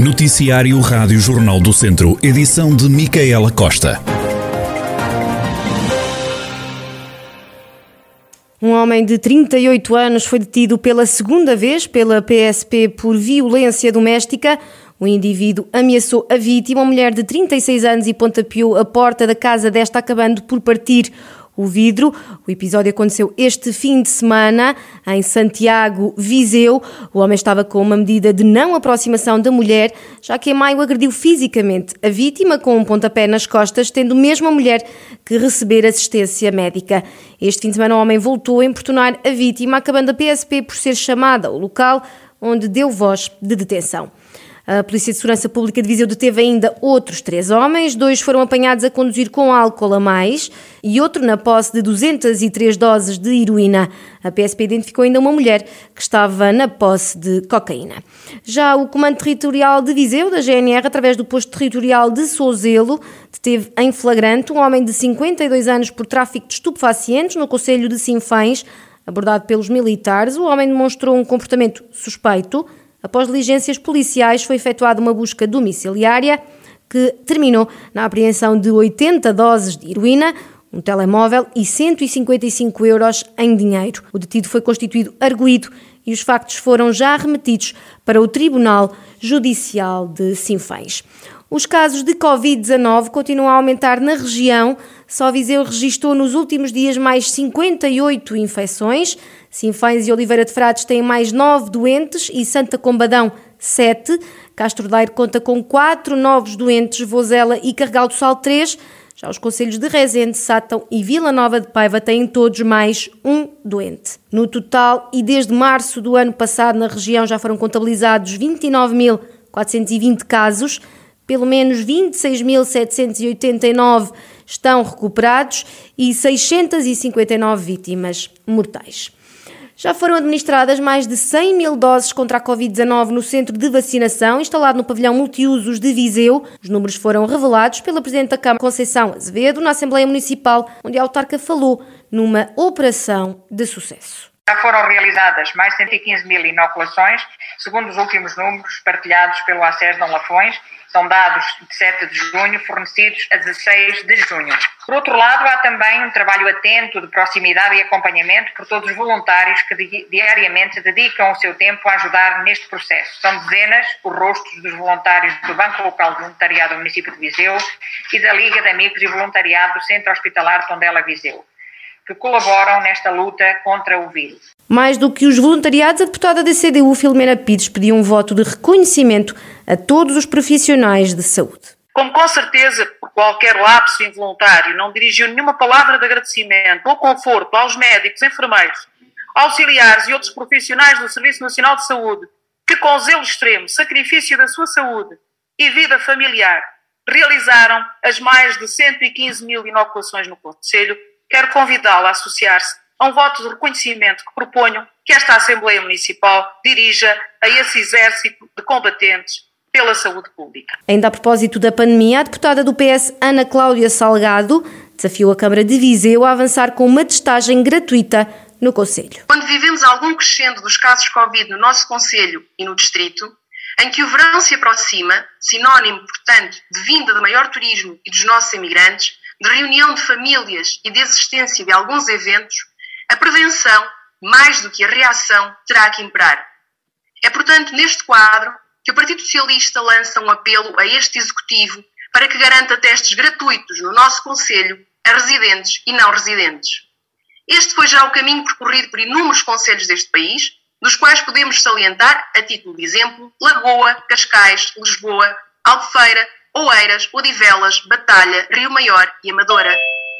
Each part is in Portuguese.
Noticiário Rádio Jornal do Centro, edição de Micaela Costa. Um homem de 38 anos foi detido pela segunda vez pela PSP por violência doméstica. O indivíduo ameaçou a vítima, uma mulher de 36 anos, e pontapeou a porta da casa desta, acabando por partir o vidro. O episódio aconteceu este fim de semana em Santiago, Viseu. O homem estava com uma medida de não aproximação da mulher, já que em maio agrediu fisicamente a vítima com um pontapé nas costas, tendo mesmo a mulher que receber assistência médica. Este fim de semana o homem voltou a importunar a vítima, acabando a PSP por ser chamada ao local onde deu voz de detenção. A Polícia de Segurança Pública de Viseu deteve ainda outros três homens. Dois foram apanhados a conduzir com álcool a mais e outro na posse de 203 doses de heroína. A PSP identificou ainda uma mulher que estava na posse de cocaína. Já o Comando Territorial de Viseu, da GNR, através do posto territorial de Souzelo, deteve em flagrante um homem de 52 anos por tráfico de estupefacientes no Conselho de Sinfães. Abordado pelos militares, o homem demonstrou um comportamento suspeito Após diligências policiais, foi efetuada uma busca domiciliária que terminou na apreensão de 80 doses de heroína, um telemóvel e 155 euros em dinheiro. O detido foi constituído arguído e os factos foram já remetidos para o Tribunal Judicial de Sinfãs. Os casos de Covid-19 continuam a aumentar na região. Só Viseu registrou nos últimos dias mais 58 infecções. Sinfãs e Oliveira de Frades têm mais 9 doentes e Santa Combadão 7. Castro Daire conta com 4 novos doentes, Vozela e Carregal do Sal 3. Já os conselhos de Rezende, Sátão e Vila Nova de Paiva têm todos mais um doente. No total, e desde março do ano passado, na região já foram contabilizados 29.420 casos pelo menos 26.789 estão recuperados e 659 vítimas mortais. Já foram administradas mais de 100 mil doses contra a Covid-19 no centro de vacinação instalado no pavilhão multiusos de Viseu. Os números foram revelados pela Presidente da Câmara, Conceição Azevedo, na Assembleia Municipal, onde a autarca falou numa operação de sucesso. Já foram realizadas mais de 115 mil inoculações, segundo os últimos números partilhados pelo ACES Dom Lafões, são dados de 7 de junho, fornecidos a 16 de junho. Por outro lado, há também um trabalho atento de proximidade e acompanhamento por todos os voluntários que diariamente dedicam o seu tempo a ajudar neste processo. São dezenas os rostos dos voluntários do Banco Local de Voluntariado do município de Viseu e da Liga de Amigos e Voluntariado do Centro Hospitalar Tondela Viseu que colaboram nesta luta contra o vírus. Mais do que os voluntariados, a deputada da CDU, Filomena Pires, pediu um voto de reconhecimento a todos os profissionais de saúde. Como com certeza, por qualquer lapso involuntário, não dirigiu nenhuma palavra de agradecimento ou conforto aos médicos, enfermeiros, auxiliares e outros profissionais do Serviço Nacional de Saúde, que com zelo extremo, sacrifício da sua saúde e vida familiar, realizaram as mais de 115 mil inoculações no Conselho, quero convidá-la a associar-se a um voto de reconhecimento que proponho que esta Assembleia Municipal dirija a esse exército de combatentes pela saúde pública. Ainda a propósito da pandemia, a deputada do PS, Ana Cláudia Salgado, desafiou a Câmara de Viseu a avançar com uma testagem gratuita no Conselho. Quando vivemos algum crescendo dos casos Covid no nosso Conselho e no Distrito, em que o verão se aproxima, sinónimo, portanto, de vinda de maior turismo e dos nossos imigrantes, de reunião de famílias e de existência de alguns eventos, a prevenção, mais do que a reação, terá que imperar. É, portanto, neste quadro que o Partido Socialista lança um apelo a este Executivo para que garanta testes gratuitos no nosso Conselho a residentes e não residentes. Este foi já o caminho percorrido por inúmeros conselhos deste país, dos quais podemos salientar, a título de exemplo, Lagoa, Cascais, Lisboa, Albufeira, Oeiras, Odivelas, Batalha, Rio Maior e Amadora,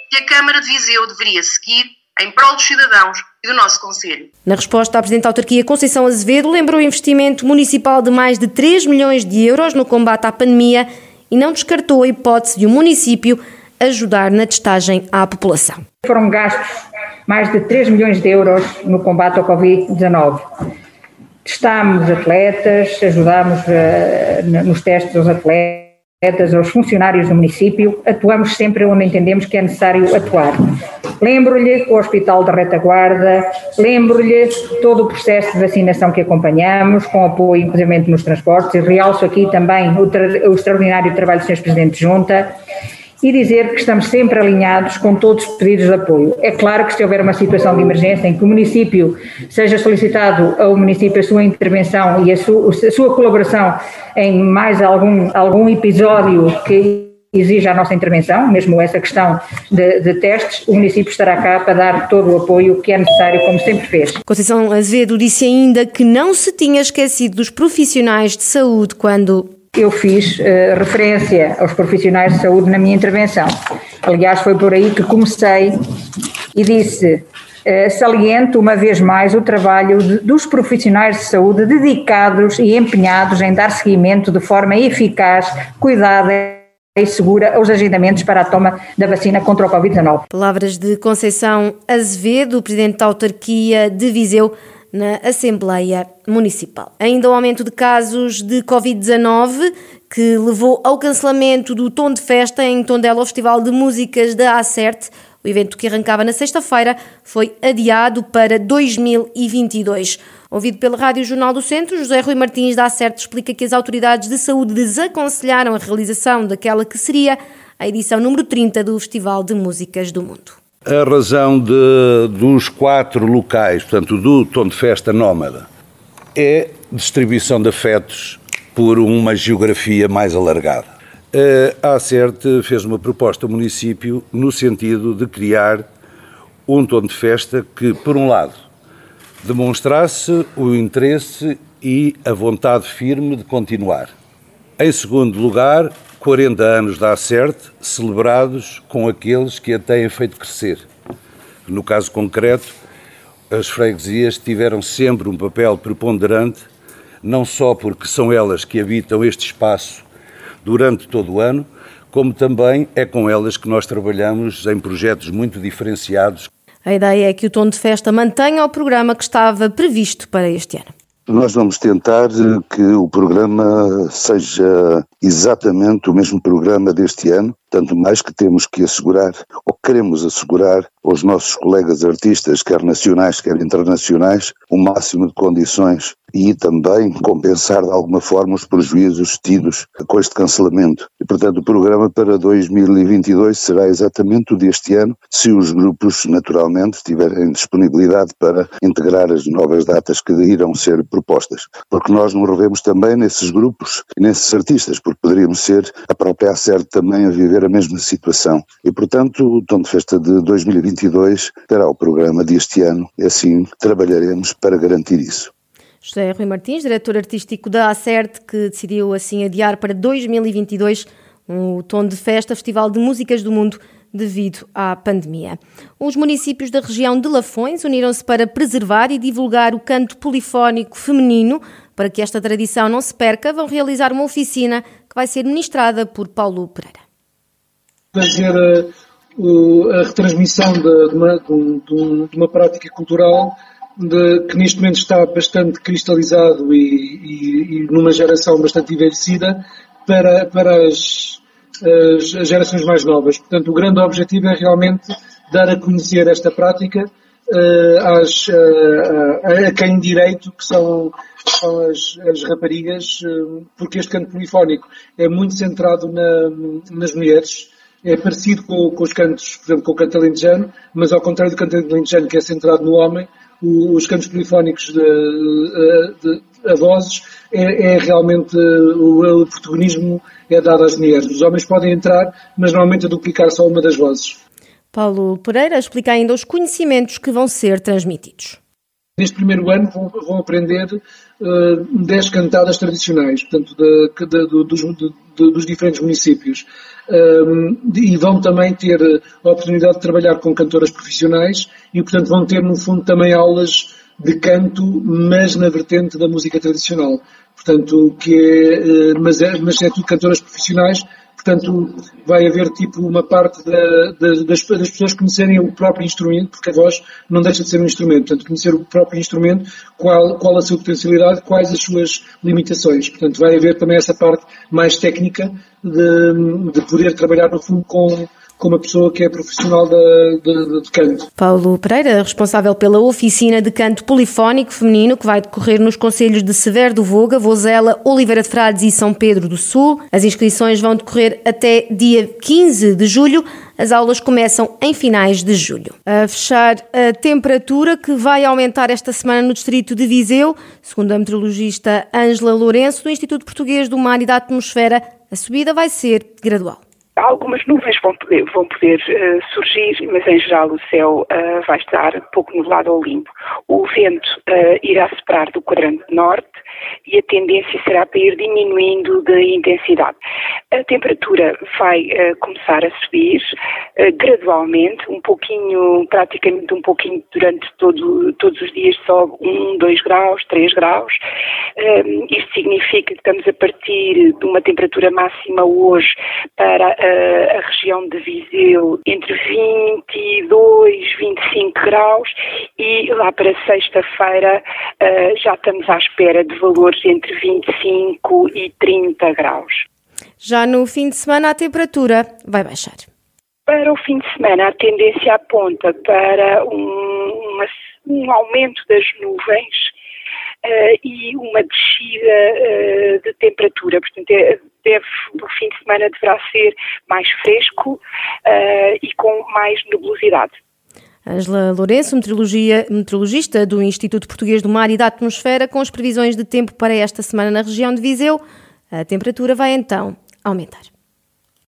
que a Câmara de Viseu deveria seguir em prol dos cidadãos e do nosso Conselho. Na resposta, a Presidente da Autarquia Conceição Azevedo lembrou o investimento municipal de mais de 3 milhões de euros no combate à pandemia e não descartou a hipótese de o um município ajudar na testagem à população. Foram gastos mais de 3 milhões de euros no combate ao Covid-19. Testámos atletas, ajudámos uh, nos testes dos atletas aos funcionários do município, atuamos sempre onde entendemos que é necessário atuar. Lembro-lhe o Hospital da Retaguarda, lembro-lhe todo o processo de vacinação que acompanhamos, com apoio inclusive nos transportes, e realço aqui também o, o extraordinário trabalho do Sr. Presidente de Junta, e dizer que estamos sempre alinhados com todos os pedidos de apoio. É claro que se houver uma situação de emergência em que o município seja solicitado ao município a sua intervenção e a sua, a sua colaboração em mais algum, algum episódio que exija a nossa intervenção, mesmo essa questão de, de, testes, o município estará cá para dar todo o apoio que é necessário, como sempre fez. Conceição Azevedo disse ainda que não se tinha esquecido dos profissionais de saúde quando eu fiz uh, referência aos profissionais de saúde na minha intervenção. Aliás, foi por aí que comecei e disse: uh, saliento uma vez mais o trabalho de, dos profissionais de saúde dedicados e empenhados em dar seguimento de forma eficaz, cuidada e segura aos agendamentos para a toma da vacina contra o Covid-19. Palavras de Conceição Azevedo, presidente da autarquia de Viseu na Assembleia Municipal. Ainda o aumento de casos de Covid-19 que levou ao cancelamento do Tom de Festa em Tondela, o Festival de Músicas da Acerte. O evento que arrancava na sexta-feira foi adiado para 2022. Ouvido pela Rádio Jornal do Centro, José Rui Martins da Acerte explica que as autoridades de saúde desaconselharam a realização daquela que seria a edição número 30 do Festival de Músicas do Mundo. A razão de, dos quatro locais, portanto, do Tom de Festa Nómada, é distribuição de afetos por uma geografia mais alargada. A ACERT fez uma proposta ao município no sentido de criar um tom de festa que, por um lado, demonstrasse o interesse e a vontade firme de continuar. Em segundo lugar, 40 anos da Acerte celebrados com aqueles que a têm feito crescer. No caso concreto, as freguesias tiveram sempre um papel preponderante, não só porque são elas que habitam este espaço durante todo o ano, como também é com elas que nós trabalhamos em projetos muito diferenciados. A ideia é que o Tom de Festa mantenha o programa que estava previsto para este ano. Nós vamos tentar que o programa seja exatamente o mesmo programa deste ano, tanto mais que temos que assegurar, ou queremos assegurar, aos nossos colegas artistas, quer nacionais, quer internacionais, o máximo de condições e também compensar de alguma forma os prejuízos tidos com este cancelamento. E, portanto, o programa para 2022 será exatamente o deste ano, se os grupos, naturalmente, tiverem disponibilidade para integrar as novas datas que irão ser propostas. Porque nós nos revemos também nesses grupos e nesses artistas, porque poderíamos ser a própria ACER também a viver a mesma situação. E, portanto, o Tom de Festa de 2022 terá o programa deste ano e assim trabalharemos para garantir isso. José Rui Martins, diretor artístico da ACERT, que decidiu assim adiar para 2022 o Tom de Festa, Festival de Músicas do Mundo, devido à pandemia. Os municípios da região de Lafões uniram-se para preservar e divulgar o canto polifónico feminino. Para que esta tradição não se perca, vão realizar uma oficina que vai ser ministrada por Paulo Pereira. Fazer a, a retransmissão de, de, uma, de, uma prática cultural de, que neste momento está bastante cristalizado e, e, e numa geração bastante envelhecida para, para as, as, as, gerações mais novas. Portanto, o grande objetivo é realmente dar a conhecer esta prática uh, às, uh, a, quem direito, que são, são as, as raparigas, porque este canto polifónico é muito centrado na, nas mulheres, é parecido com, com, os cantos, por exemplo, com o canto alentejano, mas ao contrário do canto alentejano, que é centrado no homem, os cantos polifónicos de, de, de a vozes é, é realmente o, o, protagonismo é dado às mulheres. Os homens podem entrar, mas normalmente a duplicar só uma das vozes. Paulo Pereira explica ainda os conhecimentos que vão ser transmitidos. Neste primeiro ano vão, vão aprender uh, 10 cantadas tradicionais, portanto, de, de, de, dos, dos, diferentes municípios. Um, e vão também ter a oportunidade de trabalhar com cantoras profissionais e, portanto, vão ter, no fundo, também aulas de canto, mas na vertente da música tradicional. Portanto, que é, mas, é, mas é tudo cantoras profissionais, portanto vai haver tipo uma parte da, das, das, pessoas conhecerem o próprio instrumento, porque a voz não deixa de ser um instrumento, portanto conhecer o próprio instrumento, qual, qual a sua potencialidade, quais as suas limitações. Portanto vai haver também essa parte mais técnica de, de poder trabalhar no fundo com com uma pessoa que é profissional de, de, de, canto. Paulo Pereira, responsável pela oficina de canto polifónico feminino que vai decorrer nos conselhos de Severo do Voga, Vozela, Oliveira de Frades e São Pedro do Sul. As inscrições vão decorrer até dia 15 de julho. As aulas começam em finais de julho. A fechar a temperatura que vai aumentar esta semana no distrito de Viseu, segundo a meteorologista Ângela Lourenço, do Instituto Português do Mar e da Atmosfera, a subida vai ser gradual. Algumas nuvens vão poder, vão poder uh, surgir, mas em geral o céu uh, vai estar pouco nublado ou limpo. O vento uh, irá soprar do quadrante norte e a tendência será para ir diminuindo de intensidade. A temperatura vai começar a subir gradualmente, um pouquinho, praticamente um pouquinho durante todo, todos os dias, só 1, 2 graus, 3 graus. isto significa que estamos a partir de uma temperatura máxima hoje para a região de Viseu entre 22, 25 graus e lá para sexta-feira já estamos à espera de valores entre 25 e 30 graus. Já no fim de semana a temperatura vai baixar. Para o fim de semana a tendência aponta para um, uma, um aumento das nuvens uh, e uma descida uh, de temperatura. Portanto, é, deve, o fim de semana deverá ser mais fresco uh, e com mais nebulosidade. Angela Lourenço, meteorologista do Instituto Português do Mar e da Atmosfera, com as previsões de tempo para esta semana na região de Viseu, a temperatura vai então aumentar.